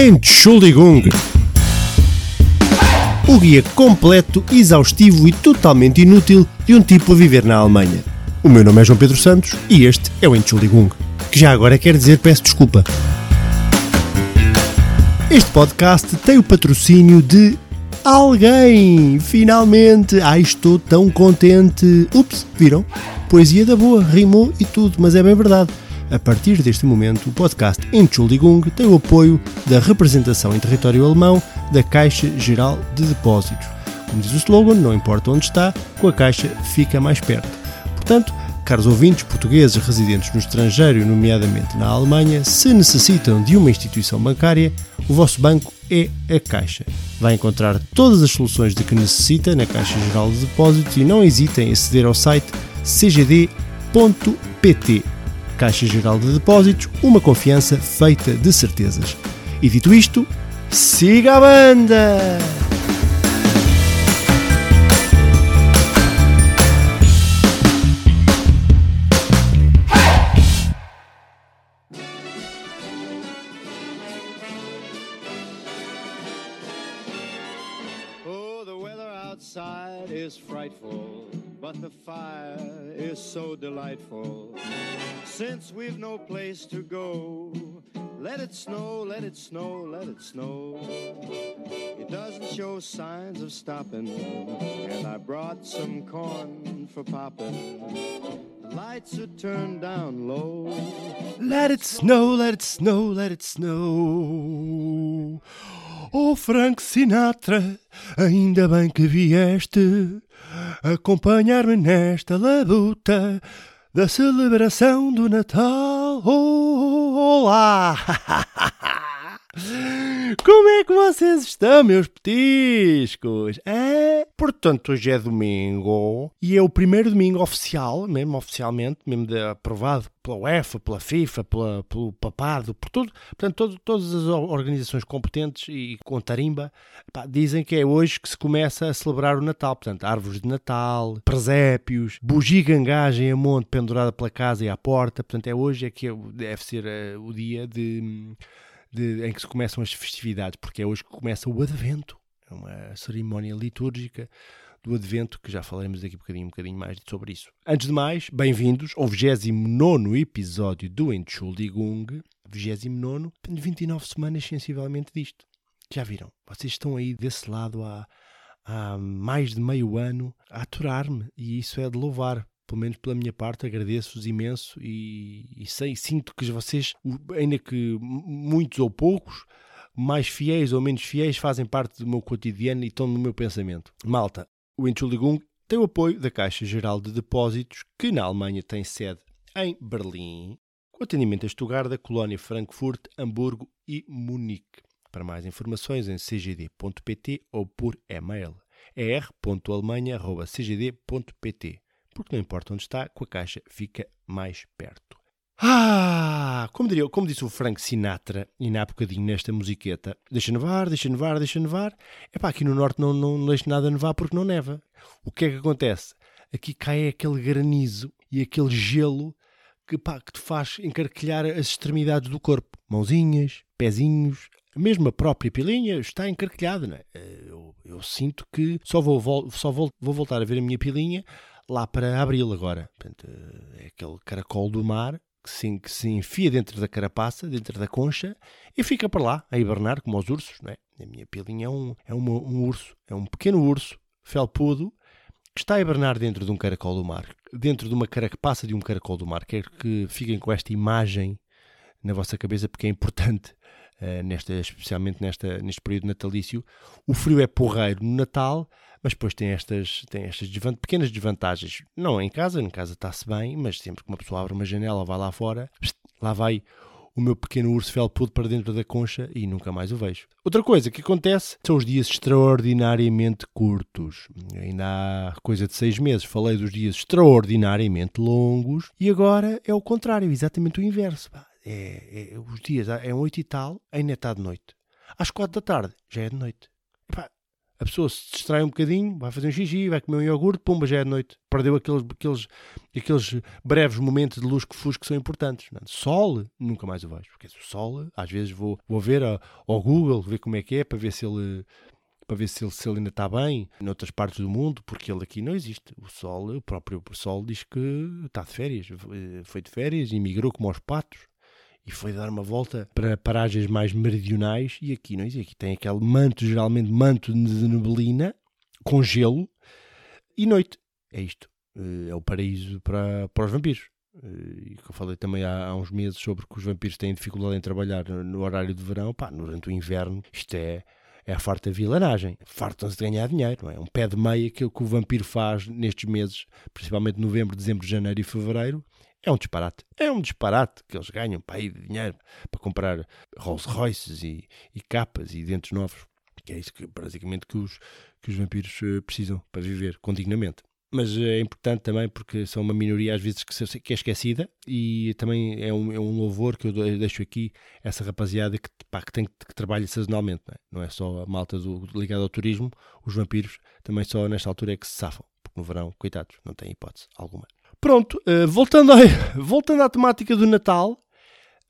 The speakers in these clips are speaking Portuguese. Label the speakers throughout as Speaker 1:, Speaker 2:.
Speaker 1: Entschuldigung. O guia completo, exaustivo e totalmente inútil de um tipo a viver na Alemanha. O meu nome é João Pedro Santos e este é o Entschuldigung, que já agora quer dizer peço desculpa. Este podcast tem o patrocínio de alguém! Finalmente! Ai, estou tão contente! Ups, viram? Poesia da boa, rimou e tudo, mas é bem verdade. A partir deste momento, o podcast Entschuldigung tem o apoio da representação em território alemão da Caixa Geral de Depósitos. Como diz o slogan, não importa onde está, com a Caixa fica mais perto. Portanto, caros ouvintes portugueses residentes no estrangeiro, nomeadamente na Alemanha, se necessitam de uma instituição bancária, o vosso banco é a Caixa. Vai encontrar todas as soluções de que necessita na Caixa Geral de Depósitos e não hesitem em aceder ao site cgd.pt. Caixa Geral de Depósitos, uma confiança feita de certezas. E dito isto, siga a banda!
Speaker 2: Oh, outside is frightful, but the fire is so delightful. Since we've no place to go, let it snow, let it snow, let it snow. It doesn't show signs of stopping, and I brought some corn for popping. The lights are turned down low.
Speaker 1: Let it snow, let it snow, let it snow. Oh, Frank Sinatra, ainda bem que vieste acompanhar-me nesta labuta da celebração do Natal. Oh, olá! Como é que vocês estão, meus petiscos? É? Portanto, hoje é domingo e é o primeiro domingo oficial, mesmo oficialmente, mesmo de, aprovado pela UEFA, pela FIFA, pela, pelo papado, por tudo. Portanto, todo, todas as organizações competentes e com tarimba pá, dizem que é hoje que se começa a celebrar o Natal. Portanto, árvores de Natal, presépios, bugigangagem a monte pendurada pela casa e à porta. Portanto, é hoje é que é deve ser uh, o dia de de, em que se começam as festividades, porque é hoje que começa o Advento, é uma cerimónia litúrgica do Advento, que já falaremos daqui um bocadinho, um bocadinho mais sobre isso. Antes de mais, bem-vindos ao 29 episódio do Entschuldigung, 29, 29 semanas sensivelmente disto. Já viram? Vocês estão aí desse lado há, há mais de meio ano a aturar-me, e isso é de louvar pelo menos pela minha parte, agradeço-vos imenso e, e sei, sinto que vocês, ainda que muitos ou poucos, mais fiéis ou menos fiéis, fazem parte do meu cotidiano e estão no meu pensamento. Malta, o Entschuldigung tem o apoio da Caixa Geral de Depósitos, que na Alemanha tem sede em Berlim, com atendimento a Stuttgart, Colónia, Frankfurt, Hamburgo e Munique. Para mais informações em cgd.pt ou por e-mail er.alemanha.cgd.pt porque não importa onde está, com a caixa fica mais perto. Ah, como, diria, como disse o Frank Sinatra, e há bocadinho nesta musiqueta, deixa nevar, deixa nevar, deixa nevar. É pá, aqui no norte não, não, não deixa nada nevar porque não neva. O que é que acontece? Aqui cai aquele granizo e aquele gelo que, pá, que te faz encarquilhar as extremidades do corpo. Mãozinhas, pezinhos, mesmo a própria pilinha está encarquilhada. Não é? eu, eu sinto que só, vou, só vou, vou voltar a ver a minha pilinha lá para abril agora. Portanto, é aquele caracol do mar que se, que se enfia dentro da carapaça, dentro da concha, e fica para lá, a hibernar, como os ursos. Não é? A minha pilinha é, um, é uma, um urso, é um pequeno urso felpudo que está a hibernar dentro de um caracol do mar, dentro de uma carapaça de um caracol do mar. Quero que fiquem com esta imagem na vossa cabeça, porque é importante. Uh, nesta, especialmente nesta, neste período natalício, o frio é porreiro no Natal, mas depois tem estas, tem estas desvant pequenas desvantagens. Não em casa, em casa está-se bem, mas sempre que uma pessoa abre uma janela ou vai lá fora, lá vai o meu pequeno urso felpudo para dentro da concha e nunca mais o vejo. Outra coisa que acontece são os dias extraordinariamente curtos. Ainda há coisa de seis meses falei dos dias extraordinariamente longos e agora é o contrário, exatamente o inverso. É, é, os dias é oito e tal, ainda está de noite. Às quatro da tarde já é de noite. A pessoa se distrai um bocadinho, vai fazer um xixi, vai comer um iogurte, pumba, já é de noite. Perdeu aqueles, aqueles, aqueles breves momentos de luz que fuz que são importantes. Não, sol, nunca mais o vejo. Porque o sol, às vezes vou, vou ver ao, ao Google, ver como é que é, para ver se ele para ver se ele, se ele ainda está bem em outras partes do mundo, porque ele aqui não existe. O Sol, o próprio Sol diz que está de férias, foi de férias, emigrou como aos patos e foi dar uma volta para paragens mais meridionais e aqui não existe. Aqui tem aquele manto, geralmente manto de neblina, com gelo e noite. É isto. Eh, é o paraíso para, para os vampiros. Eh, e que eu falei também há, há, uns meses sobre que os vampiros têm dificuldade em trabalhar no horário de verão, pá, durante o inverno, isto é, é a farta vilanagem. Fartam-se de ganhar dinheiro, não é? Um pé de meia, aquilo que o vampiro faz nestes meses, principalmente novembro, dezembro, janeiro e fevereiro, é um disparate. É um disparate que eles ganham para ir de dinheiro para comprar Rolls Royces e, e capas e dentes novos. Que é isso que basicamente que os, que os vampiros eh, precisam para viver condignamente mas é importante também porque são uma minoria às vezes que, é esquecida e também é um, é um, louvor que eu deixo aqui essa rapaziada que, pá, que, tem, que trabalha sazonalmente, não é? não é só a malta do, ligada ao turismo, os vampiros também só nesta altura é que se safam, porque no verão, coitados, não tem hipótese alguma. Pronto, uh, voltando, a, voltando à temática do Natal,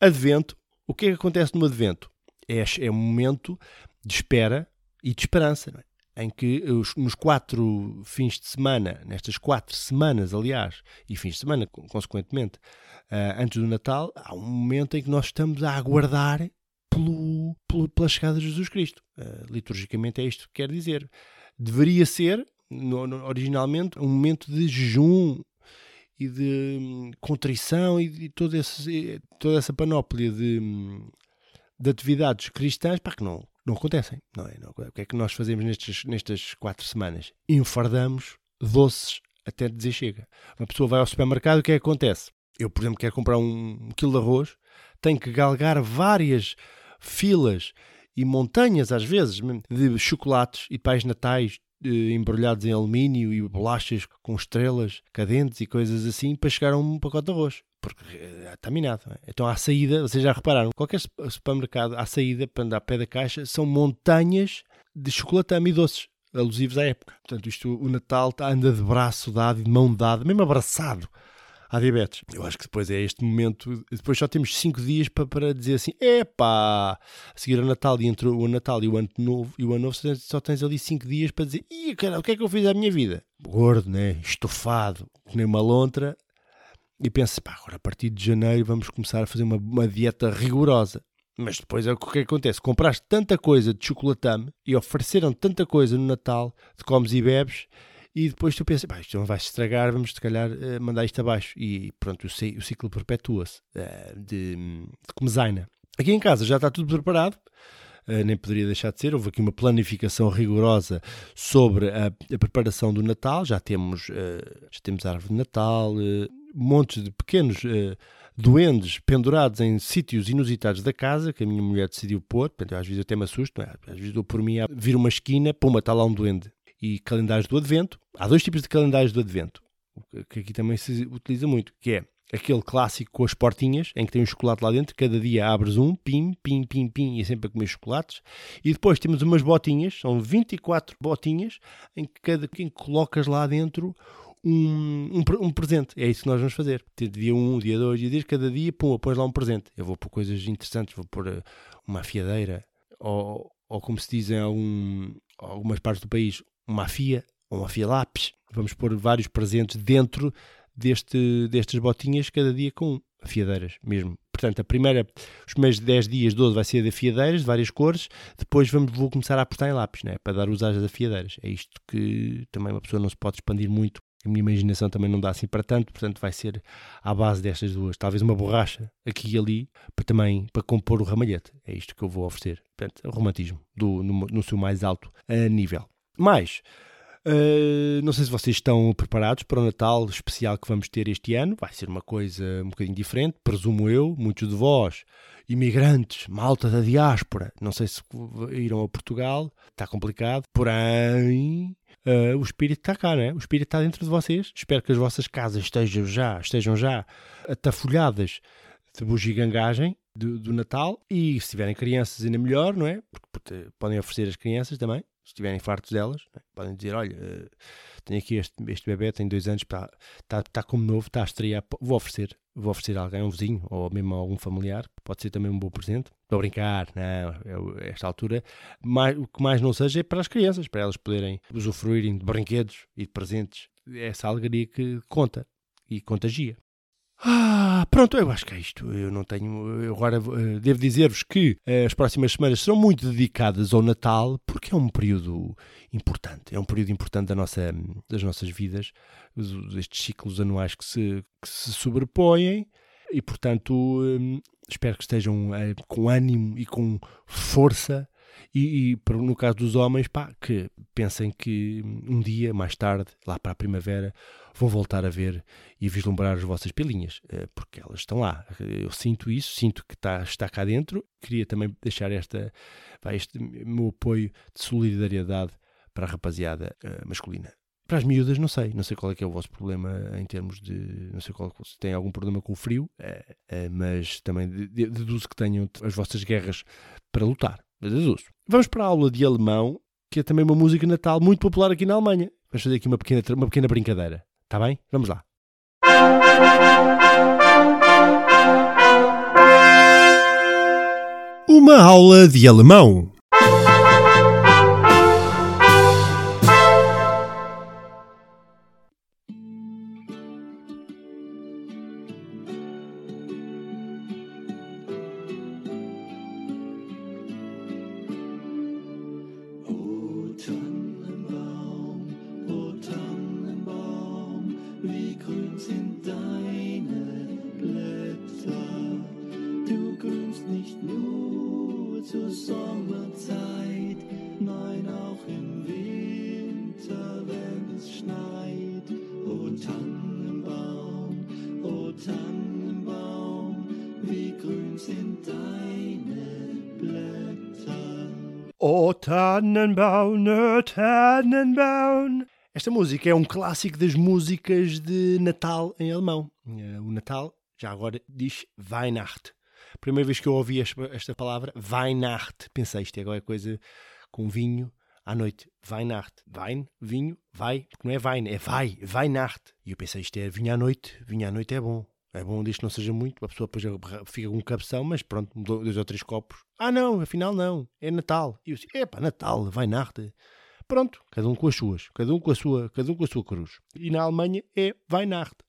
Speaker 1: Advento, o que é que acontece no Advento? É, é um momento de espera e de esperança, é? em que os, nos quatro fins de semana, nestas quatro semanas, aliás, e fins de semana, consequentemente, uh, antes do Natal, há um momento em que nós estamos a aguardar pelo, pelo, pela chegada de Jesus Cristo. Uh, liturgicamente é isto que quer dizer. Deveria ser, no, no, originalmente, um momento de jejum e de hum, contrição e de todo esse, toda essa panóplia de, hum, de atividades cristãs para que não não acontecem. Não é? Não, o que é que nós fazemos nestes, nestas quatro semanas? Enfardamos doces até dizer chega. Uma pessoa vai ao supermercado, o que é que acontece? Eu, por exemplo, quero comprar um, quilo de arroz, tenho que galgar várias filas e montanhas, às vezes, de chocolates e pais natais embrulhados em alumínio e bolachas com estrelas cadentes e coisas assim para chegar a um pacote de arroz porque eh, está minado. É? Então, à saída, vocês já repararam, qualquer supermercado, à saída, para andar a pé da caixa, são montanhas de chocolatame e doces, alusivos à época. Portanto, isto, o Natal anda de braço dado e de mão dada, mesmo abraçado à diabetes. Eu acho que depois é este momento, depois só temos 5 dias para, para dizer assim, epá, a seguir o Natal e entre o Natal e o Ano Novo, e o Ano Novo só tens ali 5 dias para dizer, ih, cara, o que é que eu fiz à minha vida? Gordo, né? Estofado, nem uma lontra, e penso, pá, agora a partir de janeiro vamos começar a fazer uma, uma dieta rigorosa. Mas depois é o que, que acontece? Compraste tanta coisa de chocolatame e ofereceram tanta coisa no Natal de comes e bebes e depois tu pensas, isto não vai se estragar, vamos se calhar uh, mandar isto abaixo. E pronto, o, ciclo perpetua-se uh, de, de comezaina. Aqui em casa já está tudo preparado. Uh, nem poderia deixar de ser. Houve aqui uma planificação rigorosa sobre a, a preparação do Natal. Já temos, já temos árvore de Natal, montes de pequenos duendes pendurados em sítios inusitados da casa que a minha mulher decidiu pôr. Portanto, às vezes eu até me assusto, é? às vezes dou por mim a vir uma esquina, puma, está lá um duende. E calendários do Advento. Há dois tipos de calendários do Advento, que aqui também se utiliza muito, que é aquele clássico com as portinhas, em que tem um chocolate lá dentro, cada dia abres um, pim, pim, pim, pim, e é sempre a comer chocolates. E depois temos umas botinhas, são 24 botinhas, em que cada quem colocas lá dentro um, um, um, presente. É isso que nós vamos fazer. Dia 1, um, dia 2, dia 10, cada dia, pum, pões lá um presente. Eu vou pôr coisas interessantes, vou pôr uh, uma afiadeira, ou, ou como se diz em algum, algumas partes do país, uma afia, ou uma afia lápis. Vamos pôr vários presentes dentro deste, destas botinhas, cada dia com um. Afiadeiras mesmo. Portanto, a primeira, os primeiros 10 dias, 12, vai ser de afiadeiras, de várias cores. Depois vamos, vou começar a apertar em lápis, né? para dar usagem das afiadeiras. É isto que também uma pessoa não se pode expandir muito a minha imaginação também não dá assim para tanto, portanto vai ser à base destas duas. Talvez uma borracha aqui e ali para também para compor o ramalhete. É isto que eu vou oferecer. Portanto, o romantismo do, no, no seu mais alto uh, nível. Mais, uh, não sei se vocês estão preparados para o Natal especial que vamos ter este ano. Vai ser uma coisa um bocadinho diferente, presumo eu. Muitos de vós, imigrantes, malta da diáspora, não sei se irão a Portugal, está complicado. Porém, uh, o espírito está cá, não é? O espírito está dentro de vocês. Espero que as vossas casas estejam já, estejam já atafolhadas de bugigangagem do, do Natal e se tiverem crianças ainda melhor, não é? Porque podem oferecer as crianças também, se estiverem fartos delas, né, podem dizer: Olha, uh, tenho aqui este, este bebê, tem dois anos, está tá, tá como novo, está a estrear, vou oferecer. Vou oferecer a alguém, um vizinho ou mesmo a algum familiar, pode ser também um bom presente. Estou a brincar, não, esta altura, mais, o que mais não seja é para as crianças, para elas poderem usufruírem de brinquedos e de presentes. Essa alegria que conta e contagia. Ah, pronto, eu acho que é isto. Eu não tenho. Eu agora uh, devo dizer-vos que uh, as próximas semanas serão muito dedicadas ao Natal, porque é um período importante. É um período importante da nossa, das nossas vidas, estes ciclos anuais que se, que se sobrepõem, e portanto um, espero que estejam uh, com ânimo e com força e, e, no caso dos homens, pá, que pensem que um dia, mais tarde, lá para a primavera, vão voltar a ver e vislumbrar as vossas pilinhas, eh, porque elas estão lá. Eu sinto isso, sinto que está, está cá dentro. Queria também deixar esta, este meu apoio de solidariedade para a rapaziada uh, masculina. Para as miúdas, não sei. Não sei qual é que é o vosso problema em termos de. Não sei qual, se tem algum problema com o frio, uh, mas também deduzo que tenham as vossas guerras para lutar. Deduzo. Vamos para a aula de alemão, que é também uma música natal muito popular aqui na Alemanha. Vamos fazer aqui uma pequena, uma pequena brincadeira. Está bem? Vamos lá.
Speaker 3: Uma aula de alemão.
Speaker 1: O Tannenbaum, o Tannenbaum. Esta música é um clássico das músicas de Natal em alemão. Eh, o Natal, já agora, diz Weihnacht. Primeira vez que eu ouvi esta palavra, Weihnacht, pensei isto é qualquer coisa com vinho à noite. Weihnacht. Wein, vinho, vai, porque não é Wein, é vai, Weihnacht. E eu pensei isto é vinho à noite, vinho à noite é bom. É bom que não seja muito, a pessoa depois fica com um cabeção, mas pronto, dois ou três copos. Ah não, afinal não, é Natal. E eu disse, epá, Natal, vai Weihnachten. Pronto, cada um com as suas, cada um com a sua, cada um com a sua cruz. E na Alemanha é Weihnachten.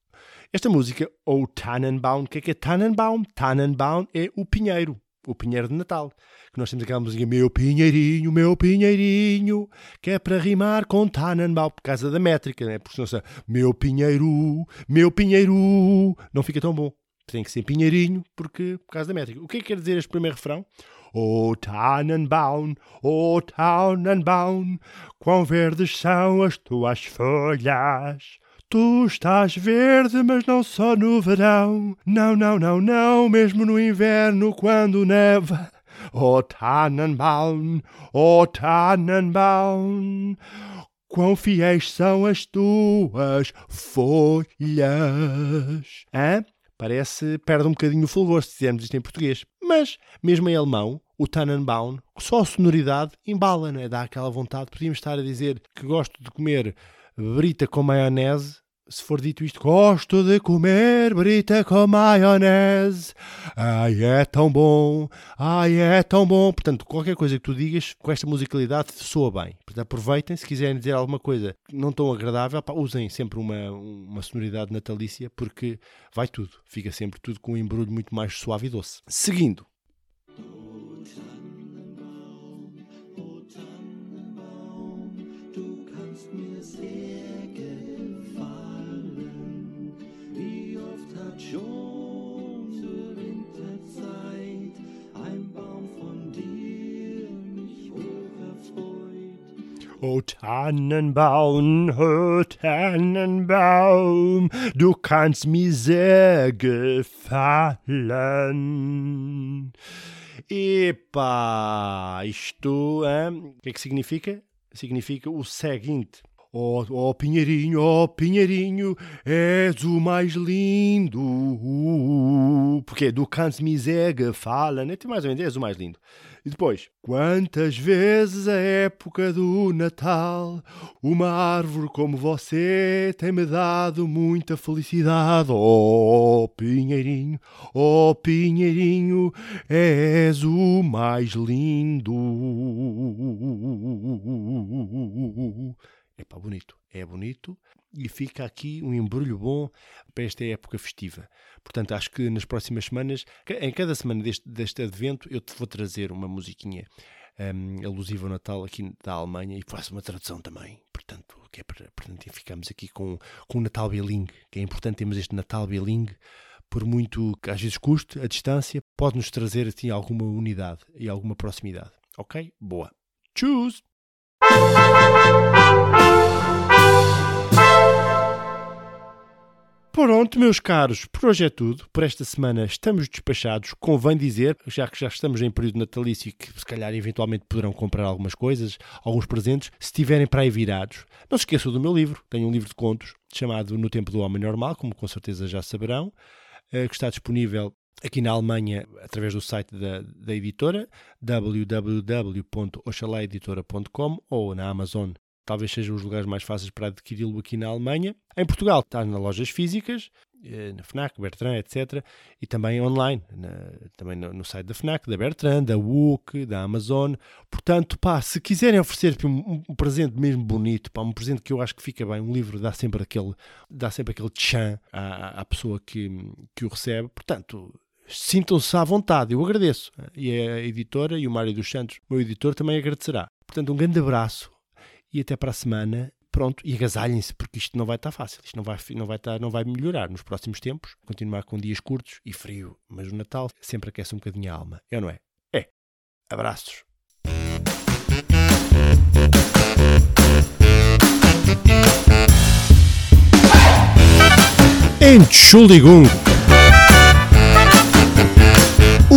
Speaker 1: Esta música, ou Tannenbaum, o que é que é Tannenbaum? Tannenbaum é o pinheiro o Pinheiro de Natal. Que nós temos aquela música Meu Pinheirinho, meu Pinheirinho, que é para rimar com Tannenbaum, por causa da métrica, né? porque senão Meu Pinheiro, meu Pinheiro, não fica tão bom. Tem que ser Pinheirinho, porque por causa da métrica. O que é que quer dizer este primeiro refrão? O Tannenbaum, o Tannenbaum, quão verdes são as tuas folhas. Tu estás verde, mas não só no verão. Não, não, não, não, mesmo no inverno quando neva. Oh Tannenbaum, oh Tannenbaum, quão fiéis são as tuas folhas. Hã? Parece, perde um bocadinho o fulgor se dizermos isto em português. Mas, mesmo em alemão, o Tannenbaum, só a sonoridade embala, não é? Dá aquela vontade. Podíamos estar a dizer que gosto de comer brita com maionese, se for dito isto, gosto de comer brita com maionese. Ai, é tão bom. Ai, é tão bom. Portanto, qualquer coisa que tu digas com esta musicalidade soa bem. Portanto, aproveitem. Se quiserem dizer alguma coisa não tão agradável, pá, usem sempre uma, uma sonoridade natalícia, porque vai tudo. Fica sempre tudo com um embrulho muito mais suave e doce. Seguindo. O Tannenbaum, o Tannenbaum, du es ihr gefallen? Wie oft hat schon zur Winterzeit ein Baum von dir mich hocherfreut? O Tannenbaum, o Tannenbaum, du kannst mir sehr gefallen. Epa, isto é. O que significa? Significa o seguinte: Oh, oh Pinheirinho, oh Pinheirinho, és o mais lindo. Porque do Cans Misega fala, né? mais ou menos, és o mais lindo. E depois, quantas vezes a época do Natal, uma árvore como você tem-me dado muita felicidade. Oh Pinheirinho, oh Pinheirinho, és o mais lindo. É pá, bonito. É bonito e fica aqui um embrulho bom para esta época festiva. Portanto, acho que nas próximas semanas, em cada semana deste, deste advento, eu te vou trazer uma musiquinha um, alusiva ao Natal aqui da Alemanha e faço uma tradução também. Portanto, que é para, portanto ficamos aqui com, com o Natal bilingue, que é importante termos este Natal bilingue por muito que às vezes custe, a distância pode-nos trazer assim, alguma unidade e alguma proximidade. Ok? Boa. Tchus! Pronto, meus caros, por hoje é tudo. Por esta semana estamos despachados. Convém dizer, já que já estamos em período natalício e que se calhar eventualmente poderão comprar algumas coisas, alguns presentes, se estiverem para aí virados. Não se esqueçam do meu livro. Tenho um livro de contos chamado No Tempo do Homem Normal, como com certeza já saberão, eh, que está disponível aqui na Alemanha através do site da, da editora www.oxalaeditora.com ou na Amazon talvez sejam os lugares mais fáceis para adquiri-lo aqui na Alemanha. Em Portugal está nas lojas físicas, eh, na FNAC, Bertrand, etc. E também online, na, também no, no, site da FNAC, da Bertrand, da WUC, da Amazon. Portanto, pá, se quiserem oferecer um, um, presente mesmo bonito, pá, um presente que eu acho que fica bem, um livro dá sempre aquele, dá sempre aquele tchan à, à pessoa que, que o recebe. Portanto, sintam-se à vontade, eu agradeço. E a editora e o Mário dos Santos, meu editor, também agradecerá. Portanto, um grande abraço e até para a semana. Pronto, e agasalhem-se, porque isto não vai estar fácil, isto não vai, não, vai estar, não vai melhorar nos próximos tempos. Continuar com dias curtos e frio, mas o Natal sempre aquece um bocadinho a alma, é ou não é? É. Abraços.
Speaker 3: Entschuldigung.